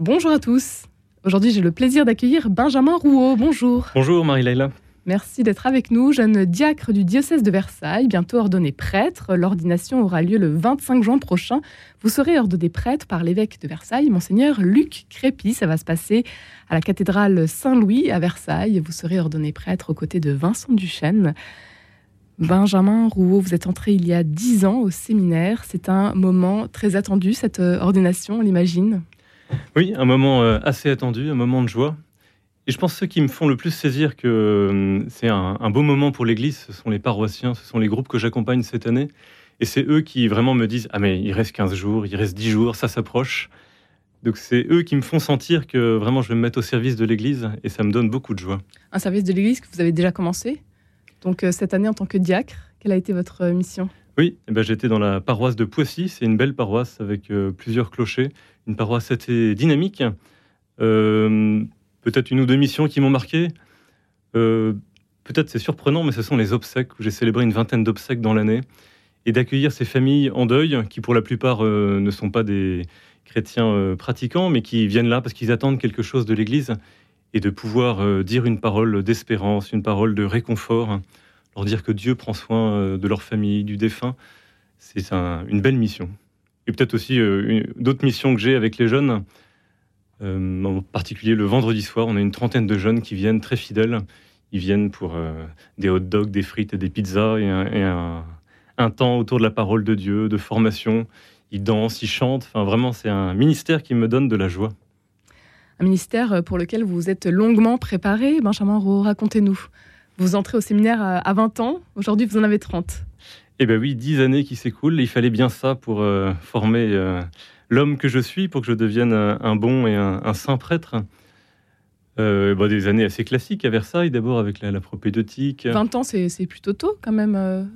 Bonjour à tous. Aujourd'hui, j'ai le plaisir d'accueillir Benjamin Rouault. Bonjour. Bonjour Marie-Laila. Merci d'être avec nous, jeune diacre du diocèse de Versailles, bientôt ordonné prêtre. L'ordination aura lieu le 25 juin prochain. Vous serez ordonné prêtre par l'évêque de Versailles, monseigneur Luc Crépy. Ça va se passer à la cathédrale Saint-Louis à Versailles. Vous serez ordonné prêtre aux côtés de Vincent Duchesne. Benjamin Rouault, vous êtes entré il y a dix ans au séminaire. C'est un moment très attendu, cette euh, ordination, on l'imagine? Oui, un moment euh, assez attendu, un moment de joie. Et je pense que ceux qui me font le plus saisir que euh, c'est un, beau moment pour l'Église, ce sont les paroissiens, ce sont les groupes que j'accompagne cette année. Et c'est eux qui vraiment me disent Ah, mais il reste 15 jours, il reste 10 jours, ça s'approche. Donc c'est eux qui me font sentir que vraiment je vais me mettre au service de l'Église et ça me donne beaucoup de joie. Un service de l'Église que vous avez déjà commencé? Donc euh, cette année en tant que diacre, quelle a été votre mission? Oui, eh ben, j'étais dans la paroisse de Poissy. C'est une belle paroisse avec plusieurs clochers une paroisse assez dynamique. Euh, peut-être une ou deux missions qui m'ont marqué. Euh, peut-être c'est surprenant, mais ce sont les obsèques, où j'ai célébré une vingtaine d'obsèques dans l'année. Et d'accueillir ces familles en deuil, qui pour la plupart euh, ne sont pas des chrétiens pratiquants, mais qui viennent là parce qu'ils attendent quelque chose de l'Église, et de pouvoir dire une parole d'espérance, une parole de réconfort, leur dire que Dieu prend soin de leur famille, du défunt. C'est une belle mission et peut-être aussi euh, d'autres missions que j'ai avec les jeunes. Euh, en particulier le vendredi soir, on a une trentaine de jeunes qui viennent très fidèles. Ils viennent pour euh, des hot dogs, des frites et des pizzas et, un, temps autour de la parole de Dieu, de formation. Ils dansent, ils chantent. Enfin, vraiment, c'est un ministère qui me donne de la joie. Un ministère pour lequel vous êtes longuement préparé. Benjamin Roux, racontez-nous. Vous entrez au séminaire à 20 ans. Aujourd'hui, vous en avez 30. Eh bien oui, dix années qui s'écoulent. Il fallait bien ça pour euh, former euh, l'homme que je suis, pour que je devienne un, bon et un, saint prêtre. Euh, bah, des années assez classiques à Versailles, d'abord avec la, propédeutique. 20 ans, c'est plutôt tôt quand même.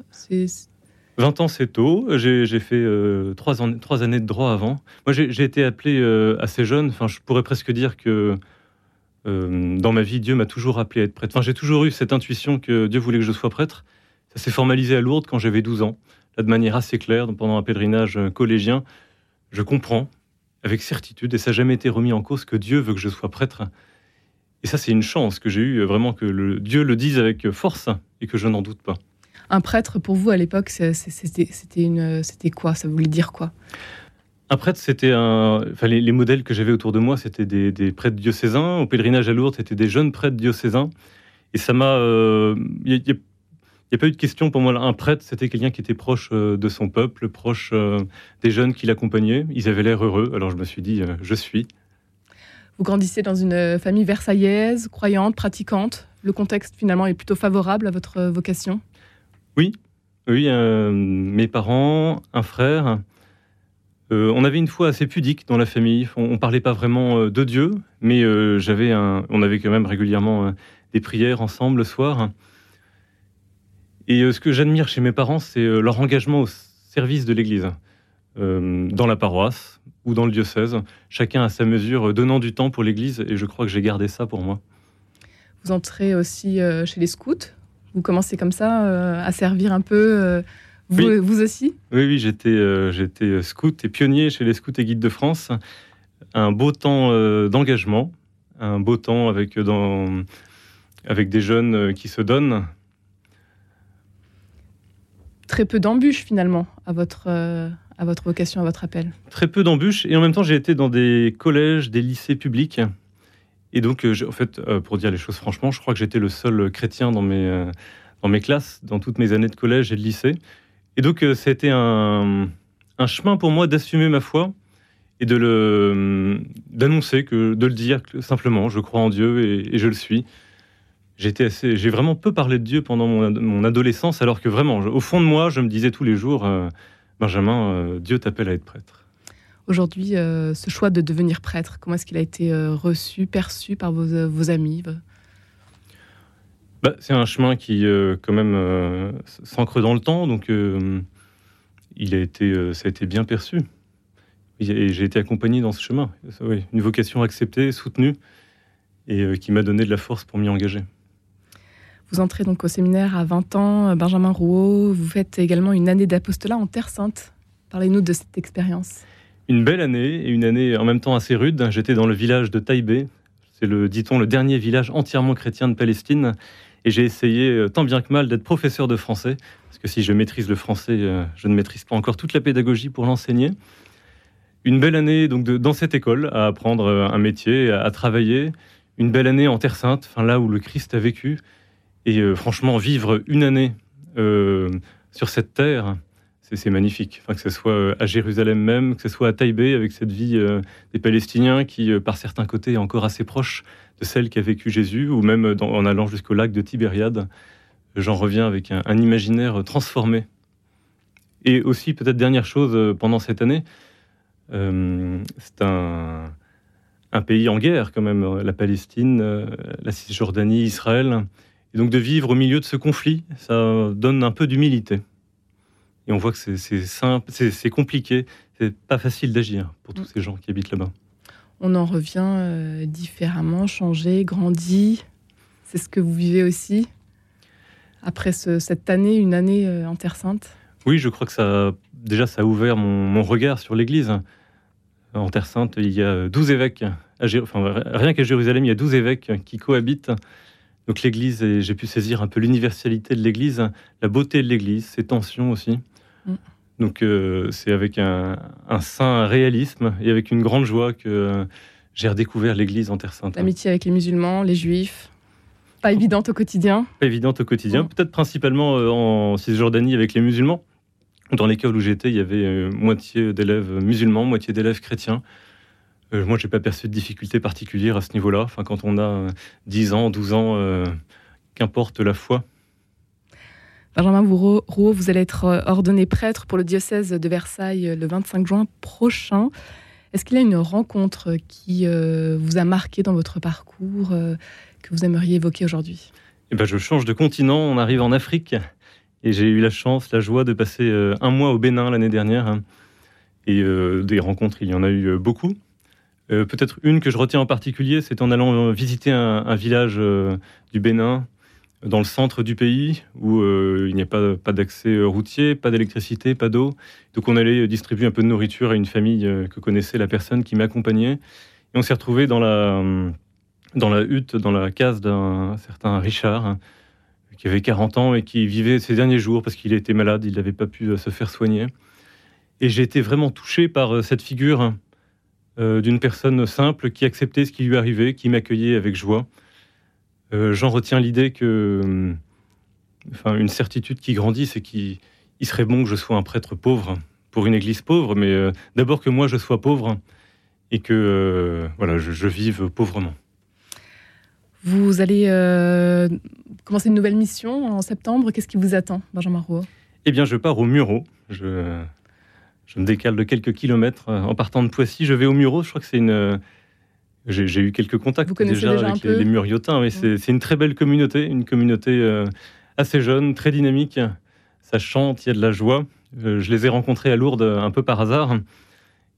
20 ans, c'est tôt. J'ai fait trois, trois, années de droit avant. Moi, j'ai été appelé assez jeune. Enfin, je pourrais presque dire que dans ma vie, Dieu m'a toujours appelé à être prêtre. Enfin, j'ai toujours eu cette intuition que Dieu voulait que je sois prêtre. Ça s'est formalisé à Lourdes quand j'avais 12 ans, là de manière assez claire, pendant un pèlerinage euh, collégien. Je comprends avec certitude, et ça n'a jamais été remis en cause, que Dieu veut que je sois prêtre. Et ça, c'est une chance que j'ai eue, euh, vraiment que Dieu le dise avec force et que je n'en doute pas. Un prêtre, pour vous, à l'époque, c'était quoi? Ça voulait dire quoi? Un prêtre, c'était un. Enfin, les, modèles que j'avais autour de moi, c'était des, prêtres diocésains. Au pèlerinage à Lourdes, c'était des jeunes prêtres diocésains. Et ça m'a. Euh, n'y a pas eu de question pour moi. Un prêtre, c'était quelqu'un qui était proche euh, de son peuple, proche euh, des jeunes qui l'accompagnaient. Ils avaient l'air heureux. Alors je me suis dit, je suis. Vous grandissez dans une famille versaillaise, croyante, pratiquante. Le contexte finalement est plutôt favorable à votre vocation? Oui, oui. mes parents, un frère. On avait une foi assez pudique dans la famille. On, ne parlait pas vraiment de Dieu, mais j'avais on avait quand même régulièrement des prières ensemble le soir. Et euh, ce que j'admire chez mes parents, c'est euh, leur engagement au service de l'Église, euh, dans la paroisse ou dans le diocèse. Chacun à sa mesure, donnant du temps pour l'Église, et je crois que j'ai gardé ça pour moi. Vous entrez aussi chez les scouts Vous commencez comme ça à servir un peu vous, vous, aussi? Oui, oui j'étais, j'étais scout et pionnier chez les scouts et guides de France. Un beau temps d'engagement, un beau temps avec, dans, avec des jeunes qui se donnent, très peu d'embûches finalement à votre, euh, à votre vocation, à votre appel. Très peu d'embûches et en même temps j'ai été dans des collèges, des lycées publics. Et donc, euh, en fait, euh, pour dire les choses franchement, je crois que j'étais le seul chrétien dans mes, dans mes classes, dans toutes mes années de collège et de lycée. Et donc, a été un, un chemin pour moi d'assumer ma foi et de le d'annoncer que de le dire simplement je crois en Dieu et je le suis j'ai vraiment peu parlé de Dieu pendant mon, adolescence, alors que vraiment, au fond de moi, je me disais tous les jours, euh, Benjamin, euh, Dieu t'appelle à être prêtre. Aujourd'hui, euh, ce choix de devenir prêtre, comment est-ce qu'il a été reçu, perçu par vos, amis bah, C'est un chemin qui, quand même, s'ancre dans le temps, donc il a été, ça a été bien perçu. Et j'ai été accompagné dans ce chemin. une vocation acceptée, soutenue, et qui m'a donné de la force pour m'y engager. Vous entrez donc au séminaire à 20 ans, euh, Benjamin Rouault. Vous faites également une année d'apostolat en Terre Sainte. Parlez-nous de cette expérience. une belle année et une année en même temps assez rude. J'étais dans le village de Taïbé. C'est le, dit-on, le dernier village entièrement chrétien de Palestine. Et j'ai essayé euh, tant bien que mal d'être professeur de français. Parce que si je maîtrise le français, euh, je ne maîtrise pas encore toute la pédagogie pour l'enseigner. Une belle année donc dans cette école à apprendre euh, un métier, à, travailler. Une belle année en Terre Sainte, enfin là où le Christ a vécu. Et franchement, vivre une année sur cette terre, c'est magnifique. Que ce soit euh, à Jérusalem même, que ce soit à Taïbé, avec cette vie euh, des Palestiniens qui, euh, par certains côtés, est encore assez proche de celle qu'a vécu Jésus, ou même en allant jusqu'au lac de Tibériade. J'en reviens avec un, imaginaire transformé. Et aussi, peut-être dernière chose pendant cette année, c'est un, un, pays en guerre quand même, la Palestine, la Cisjordanie, Israël. Et donc de vivre au milieu de ce conflit, ça donne un peu d'humilité. Et on voit que c'est simple, c'est compliqué, c'est pas facile d'agir pour tous mm. ces gens qui habitent là-bas. On en revient euh, différemment, changé, grandi. C'est ce que vous vivez aussi après cette année, une année euh, en Terre Sainte? Oui, je crois que ça, déjà, ça a ouvert mon, regard sur l'Église. En Terre Sainte, il y a 12 évêques. enfin, rien qu'à Jérusalem, il y a 12 évêques qui cohabitent donc l'Église, j'ai pu saisir un peu l'universalité de l'Église, la beauté de l'Église, ses tensions aussi. Mm. Donc euh, c'est avec un, saint réalisme et avec une grande joie que j'ai redécouvert l'Église en Terre Sainte. L'amitié avec les musulmans, les juifs, pas évidente au quotidien. Pas évidente au quotidien, mm. peut-être principalement euh, en Cisjordanie avec les musulmans. Dans l'école où j'étais, il y avait euh, moitié d'élèves musulmans, moitié d'élèves chrétiens. moi, je n'ai pas perçu de difficulté particulière à ce niveau-là. Enfin, quand on a 10 ans, 12 ans, qu'importe la foi, Benjamin Rouault, vous allez être euh, ordonné prêtre pour le diocèse de Versailles euh, le 25 juin prochain. Est-ce qu'il y a une rencontre qui euh, vous a marqué dans votre parcours que vous aimeriez évoquer aujourd'hui? Eh ben, Je change de continent, on arrive en Afrique et j'ai eu la chance, la joie de passer un mois au Bénin l'année dernière. Et des rencontres, il y en a eu beaucoup. Peut-être une que je retiens en particulier, c'est en allant visiter un village du Bénin dans le centre du pays où euh, il n'y a pas, d'accès routier, pas d'électricité, pas d'eau. Donc on allait distribuer un peu de nourriture à une famille euh, que connaissait la personne qui m'accompagnait. Et on s'est retrouvé dans la, la hutte, dans la case d'un certain Richard, hein, qui avait 40 ans et qui vivait ses derniers jours parce qu'il était malade, il n'avait pas pu euh, se faire soigner. Et j'ai été vraiment touché par cette figure d'une personne simple qui acceptait ce qui lui arrivait, qui m'accueillait avec joie. Euh, j'en retiens l'idée que, hum, enfin, une certitude qui grandit, c'est qu'il serait bon que je sois un prêtre pauvre pour une église pauvre, mais euh, d'abord que moi je sois pauvre et que euh, voilà, je, vive pauvrement. Vous allez commencer une nouvelle mission en septembre. Qu'est-ce qui vous attend, Benjamin Rouault? Eh bien, je pars au Muro. Je, je, me décale de quelques kilomètres en partant de Poissy. Je vais au Muro. Je crois que c'est une, j'ai eu quelques contacts déjà, avec les, Muriotins, mais c'est une très belle communauté, une communauté euh, assez jeune, très dynamique. Ça chante, il y a de la joie. Euh, je les ai rencontrés à Lourdes un peu par hasard.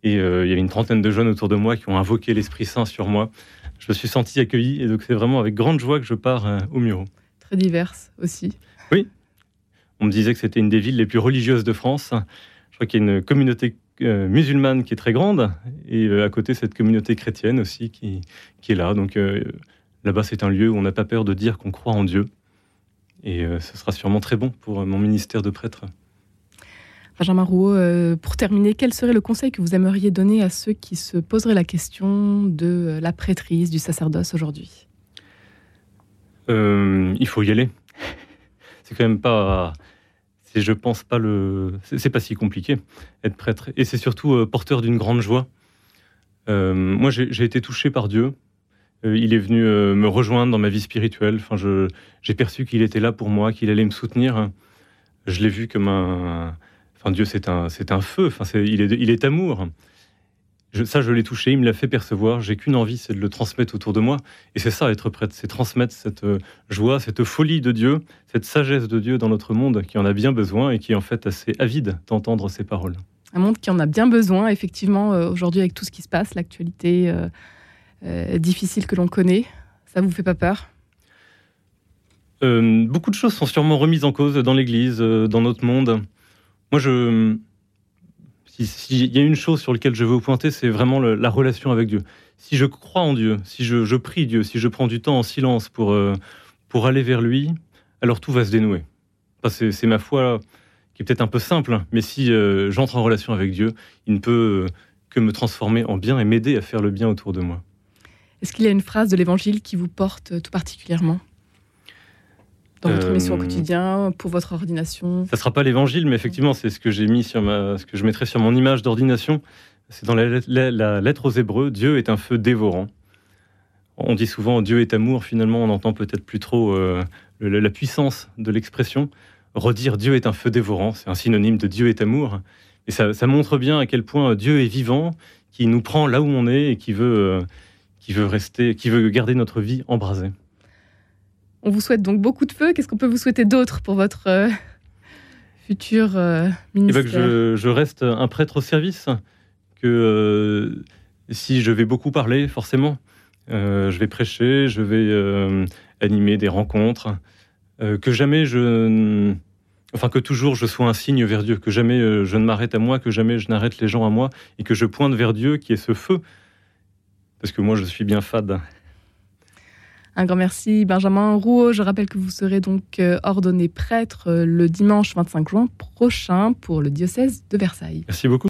Et euh, il y avait une trentaine de jeunes autour de moi qui ont invoqué l'Esprit Saint sur moi. Je me suis senti accueilli et donc c'est vraiment avec grande joie que je pars au Muro. Très diverse aussi. Oui. On me disait que c'était une des villes les plus religieuses de France. Je crois qu'il y a une communauté euh, musulmane qui est très grande, et euh, à côté cette communauté chrétienne aussi qui, qui est là. Donc euh, là-bas, c'est un lieu où on n'a pas peur de dire qu'on croit en Dieu. Et ce sera sûrement très bon pour mon ministère de prêtre. Benjamin Rouault, pour terminer, quel serait le conseil que vous aimeriez donner à ceux qui se poseraient la question de la prêtrise, du sacerdoce aujourd'hui? Il faut y aller. C'est quand même pas c'est, je pense, pas le. C'est, pas si compliqué, être prêtre. Et c'est surtout euh, porteur d'une grande joie. Euh, moi, j'ai, été touché par Dieu. Euh, il est venu me rejoindre dans ma vie spirituelle. Enfin, je, j'ai perçu qu'il était là pour moi, qu'il allait me soutenir. Je l'ai vu comme un. Enfin, Dieu, c'est un, c'est un feu. Enfin, il, est, il est amour ça, je l'ai touché, il me l'a fait percevoir. J'ai qu'une envie, c'est de le transmettre autour de moi. Et c'est ça, être prêtre, c'est transmettre cette euh, joie, cette folie de Dieu, cette sagesse de Dieu dans notre monde qui en a bien besoin et qui est en fait assez avide d'entendre ces paroles. Un monde qui en a bien besoin, effectivement, euh, aujourd'hui avec tout ce qui se passe, l'actualité euh, difficile que l'on connaît. Ça vous fait pas peur? Beaucoup de choses sont sûrement remises en cause dans l'Église, dans notre monde. Moi, je S'il y a une chose sur laquelle je veux vous pointer, c'est vraiment la relation avec Dieu. Si je crois en Dieu, si je, prie Dieu, si je prends du temps en silence pour, euh, pour aller vers lui, alors tout va se dénouer. c'est ma foi qui est peut-être un peu simple, hein, mais si euh, j'entre en relation avec Dieu, il ne peut que me transformer en bien et m'aider à faire le bien autour de moi. Est-ce qu'il y a une phrase de l'Évangile qui vous porte tout particulièrement? Dans votre mission au euh, quotidien, pour votre ordination Ça ne sera pas l'Évangile, mais effectivement, c'est ce que j'ai mis sur ma, ce que je mettrai sur mon image d'ordination. C'est dans la, lettre aux Hébreux, Dieu est un feu dévorant. On dit souvent Dieu est amour. Finalement, on entend peut-être plus trop euh, la puissance de l'expression. Redire Dieu est un feu dévorant, c'est un synonyme de Dieu est amour. Et ça, ça, montre bien à quel point Dieu est vivant, qui nous prend là où on est et qui veut, euh, qui veut rester, qui veut garder notre vie embrasée. On vous souhaite donc beaucoup de feu. Qu'est-ce qu'on peut vous souhaiter d'autre pour votre euh, futur euh, eh ben, ministère que je, reste un prêtre au service. Que euh, si je vais beaucoup parler, forcément, je vais prêcher, je vais animer des rencontres. que jamais je. Enfin, que toujours je sois un signe vers Dieu, que jamais je ne m'arrête à moi, que jamais je n'arrête les gens à moi, et que je pointe vers Dieu qui est ce feu. Parce que moi, je suis bien fade. Un grand merci Benjamin Rouault. Je rappelle que vous serez donc euh, ordonné prêtre euh, le dimanche 25 juin prochain pour le diocèse de Versailles. Merci beaucoup.